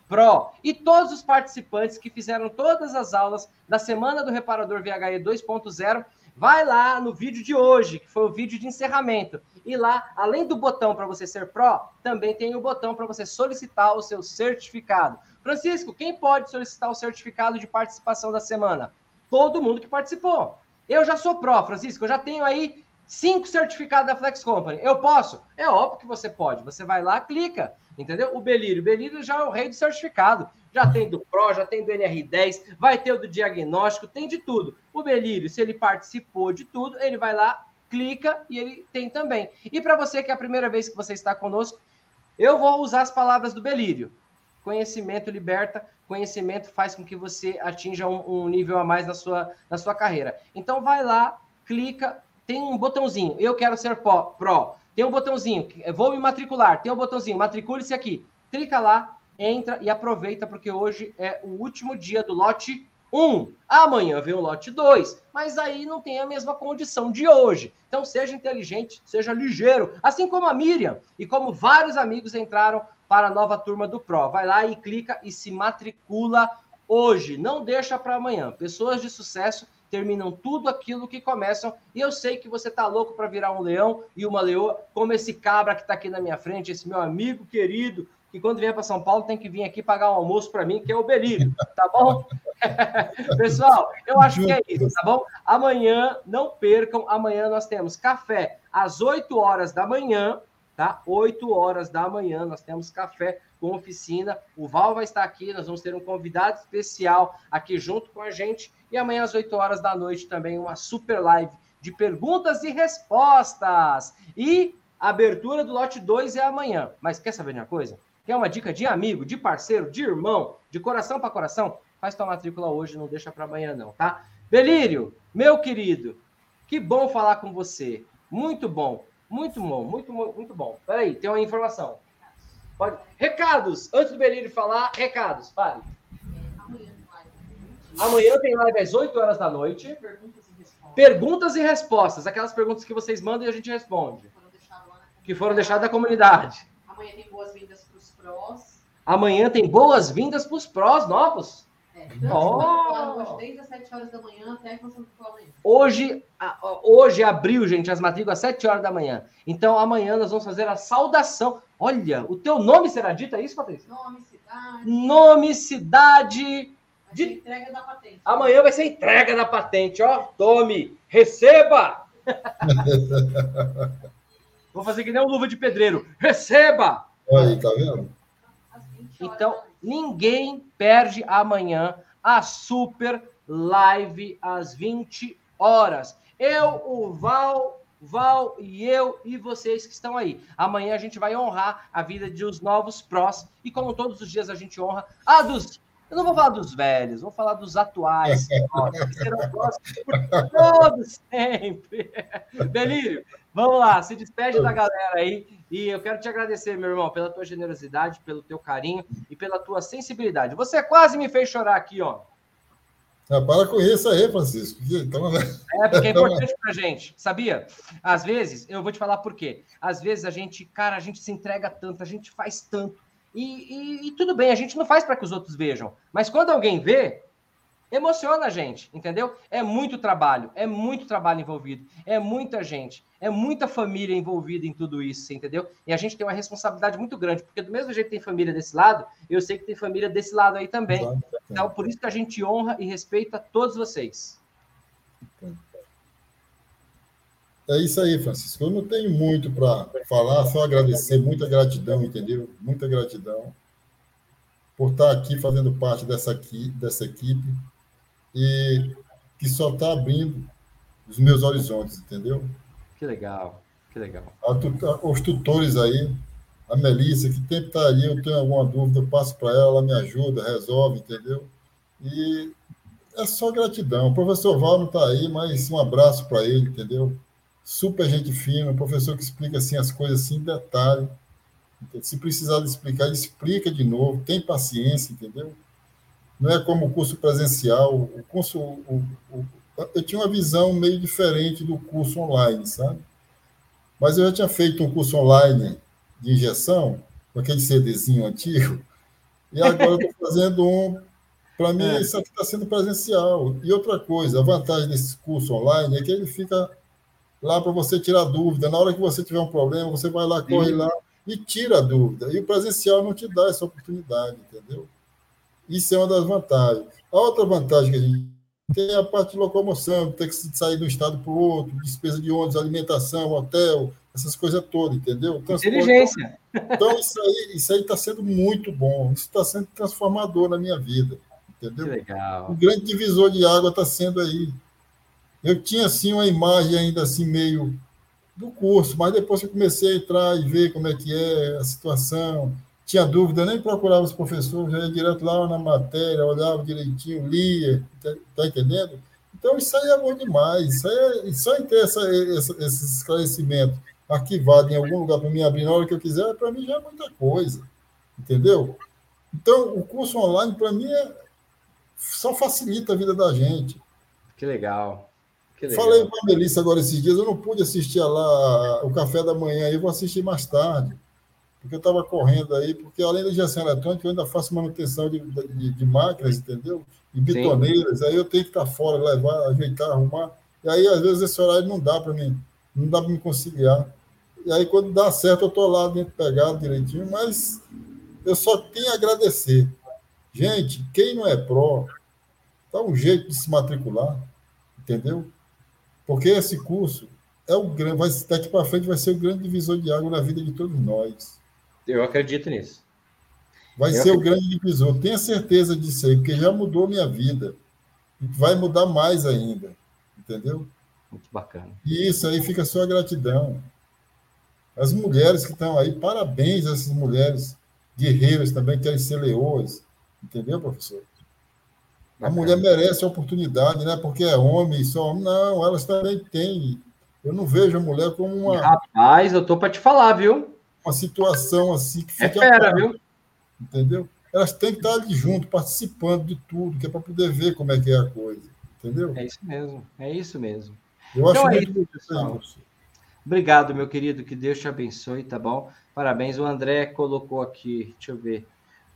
A: Pro. E todos os participantes que fizeram todas as aulas da semana do Reparador VHE 2.0 Vai lá no vídeo de hoje, que foi o vídeo de encerramento. E lá, além do botão para você ser pró, também tem o botão para você solicitar o seu certificado. Francisco, quem pode solicitar o certificado de participação da semana? Todo mundo que participou. Eu já sou pró, Francisco, eu já tenho aí cinco certificados da Flex Company. Eu posso? É óbvio que você pode. Você vai lá, clica, entendeu? O Belírio. O Belírio já é o rei do certificado já tem do PRO, já tem do NR10, vai ter o do diagnóstico, tem de tudo. O Belírio, se ele participou de tudo, ele vai lá, clica e ele tem também. E para você que é a primeira vez que você está conosco, eu vou usar as palavras do Belírio. Conhecimento liberta, conhecimento faz com que você atinja um, um nível a mais na sua, na sua carreira. Então vai lá, clica, tem um botãozinho, eu quero ser pro, tem um botãozinho, vou me matricular, tem um botãozinho, matricule-se aqui. Clica lá, entra e aproveita, porque hoje é o último dia do lote 1. Amanhã vem o lote 2, mas aí não tem a mesma condição de hoje. Então seja inteligente, seja ligeiro, assim como a Miriam e como vários amigos entraram para a nova turma do Pro. Vai lá e clica e se matricula hoje, não deixa para amanhã. Pessoas de sucesso terminam tudo aquilo que começam. E eu sei que você tá louco para virar um leão e uma leoa, como esse cabra que está aqui na minha frente, esse meu amigo querido, que quando vier para São Paulo tem que vir aqui pagar um almoço para mim, que é o Belírio, tá bom? Pessoal, eu acho que é isso, tá bom? Amanhã, não percam, amanhã nós temos café às 8 horas da manhã, tá? 8 horas da manhã nós temos café com oficina. O Val vai estar aqui, nós vamos ter um convidado especial aqui junto com a gente. E amanhã às 8 horas da noite também uma super live de perguntas e respostas. E a abertura do lote 2 é amanhã. Mas quer saber de uma coisa? Quer uma dica de amigo, de parceiro, de irmão, de coração para coração? Faz tua matrícula hoje, não deixa para amanhã não, tá? Belírio, meu querido, que bom falar com você. Muito bom, muito bom, muito, muito bom. Peraí, tem uma informação. Pode... Recados, antes do Belírio falar, recados, fale. Amanhã tem live às 8 horas da noite. Perguntas e respostas. Perguntas e respostas, aquelas perguntas que vocês mandam e a gente responde. Que foram deixadas na comunidade.
C: Amanhã tem boas-vindas prós.
A: Amanhã tem boas-vindas para os prós novos.
C: É, oh. hoje, desde as 7 horas da manhã até.
A: Hoje, hoje abriu, gente, as matrículas às 7 horas da manhã. Então, amanhã nós vamos fazer a saudação. Olha, o teu nome será dito, é isso, Patrícia?
C: Nome, cidade
A: nome, cidade.
C: De... Entrega da patente.
A: Amanhã vai ser entrega da patente, ó. Tome, receba! Vou fazer que nem um luva de pedreiro. Receba!
B: Aí, tá vendo?
A: Então, ninguém perde amanhã a super live às 20 horas. Eu, o Val, Val e eu e vocês que estão aí. Amanhã a gente vai honrar a vida dos novos prós e como todos os dias a gente honra a dos eu não vou falar dos velhos, vou falar dos atuais, que serão próximos por todos sempre. Belírio, vamos lá, se despede da galera aí. E eu quero te agradecer, meu irmão, pela tua generosidade, pelo teu carinho e pela tua sensibilidade. Você quase me fez chorar aqui, ó.
B: Ah, para com isso aí, Francisco. Então...
A: É, porque é importante pra gente, sabia? Às vezes, eu vou te falar por quê. Às vezes a gente, cara, a gente se entrega tanto, a gente faz tanto. E, e, e tudo bem, a gente não faz para que os outros vejam. Mas quando alguém vê, emociona a gente, entendeu? É muito trabalho, é muito trabalho envolvido, é muita gente, é muita família envolvida em tudo isso, entendeu? E a gente tem uma responsabilidade muito grande, porque do mesmo jeito que tem família desse lado, eu sei que tem família desse lado aí também. Então, por isso que a gente honra e respeita todos vocês.
B: É isso aí, Francisco. Eu não tenho muito para falar, só agradecer, muita gratidão, entendeu? Muita gratidão por estar aqui fazendo parte dessa, aqui, dessa equipe e que só está abrindo os meus horizontes, entendeu?
A: Que legal, que legal.
B: os tutores aí, a Melissa, que sempre está ali, eu tenho alguma dúvida, eu passo para ela, ela me ajuda, resolve, entendeu? E é só gratidão. O professor Val não está aí, mas um abraço para ele, entendeu? Super gente fina, um professor que explica assim as coisas assim em detalhe. Se precisar de explicar, ele explica de novo, tem paciência, entendeu? Não é como o curso presencial. O curso, o, o, eu tinha uma visão meio diferente do curso online, sabe? Mas eu já tinha feito um curso online de injeção, com aquele CDzinho antigo, e agora eu estou fazendo um. Para mim, é. isso aqui está sendo presencial. E outra coisa, a vantagem desse curso online é que ele fica lá para você tirar dúvida. Na hora que você tiver um problema, você vai lá, corre Sim. lá e tira a dúvida. E o presencial não te dá essa oportunidade, entendeu? Isso é uma das vantagens. A outra vantagem que a gente tem é a parte de locomoção, ter que sair de um estado para o outro, despesa de ônibus, alimentação, hotel, essas coisas todas, entendeu?
A: Transporte. Inteligência.
B: Então, isso aí isso está sendo muito bom, isso está sendo transformador na minha vida, entendeu?
A: Que legal.
B: O grande divisor de água está sendo aí eu tinha assim uma imagem ainda assim meio do curso, mas depois que eu comecei a entrar e ver como é que é a situação, tinha dúvida, nem procurava os professores, já ia direto lá na matéria, olhava direitinho, lia, tá, tá entendendo? Então isso aí é bom demais, isso aí é, só em ter essa, essa, esse esclarecimento arquivado em algum lugar para mim abrir na hora que eu quiser, para mim já é muita coisa, entendeu? Então o curso online para mim é, só facilita a vida da gente.
A: Que legal.
B: Falei com a Melissa agora esses dias, eu não pude assistir lá o café da manhã, eu vou assistir mais tarde, porque eu estava correndo aí, porque além da injeção eletrônica, eu ainda faço manutenção de, de, de máquinas, entendeu? E betoneiras, Sim. aí eu tenho que estar fora, levar, ajeitar, arrumar. E aí, às vezes, esse horário não dá para mim, não dá para me conciliar. E aí, quando dá certo, eu estou lá dentro pegado direitinho, mas eu só tenho a agradecer. Gente, quem não é pró, dá um jeito de se matricular, entendeu? Porque esse curso é o grande, vai, daqui para frente vai ser o grande divisor de água na vida de todos nós.
A: Eu acredito nisso.
B: Vai Eu ser acredito. o grande divisor. Tenha certeza disso aí, porque já mudou minha vida. E vai mudar mais ainda. Entendeu?
A: Muito bacana.
B: E isso aí fica só a gratidão. As mulheres que estão aí, parabéns a essas mulheres guerreiras também, querem ser leoas. Entendeu, professor? A mulher merece a oportunidade, né? Porque é homem, só não, elas também têm. Eu não vejo a mulher como uma.
A: Rapaz, eu tô para te falar, viu?
B: Uma situação assim que
A: fica. É fera, viu?
B: Entendeu? Elas têm que estar ali junto, participando de tudo, que é para poder ver como é que é a coisa. Entendeu?
A: É isso mesmo, é isso mesmo.
B: Eu então acho é muito isso,
A: Obrigado, meu querido, que Deus te abençoe, tá bom? Parabéns. O André colocou aqui, deixa eu ver.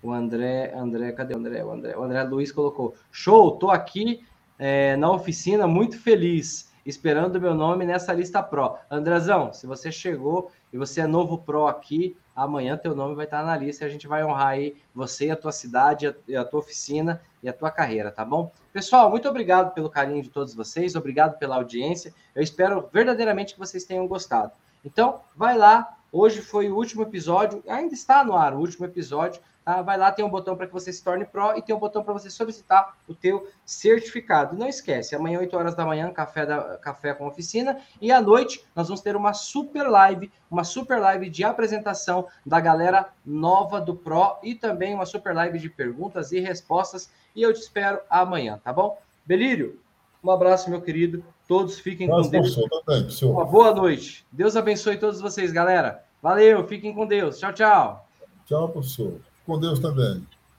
A: O André, André, cadê o André? O André, o André Luiz colocou: Show, tô aqui é, na oficina muito feliz. esperando o meu nome nessa lista Pro. Andrezão, se você chegou e você é novo Pro aqui, amanhã teu nome vai estar na lista e a gente vai honrar aí você, a tua cidade, a, a tua oficina e a tua carreira, tá bom? Pessoal, muito obrigado pelo carinho de todos vocês, obrigado pela audiência. Eu espero verdadeiramente que vocês tenham gostado. Então, vai lá. Hoje foi o último episódio, ainda está no ar o último episódio. Tá? Vai lá, tem um botão para que você se torne Pro e tem um botão para você solicitar o teu certificado. Não esquece, amanhã, 8 horas da manhã, café, da, café com oficina. E à noite, nós vamos ter uma super live, uma super live de apresentação da galera nova do Pro e também uma super live de perguntas e respostas. E eu te espero amanhã, tá bom? Belírio, um abraço, meu querido. Todos fiquem com Deus. Também, uma boa noite. Deus abençoe todos vocês, galera. Valeu, fiquem com Deus. Tchau, tchau.
B: Tchau, professor. Com Deus também.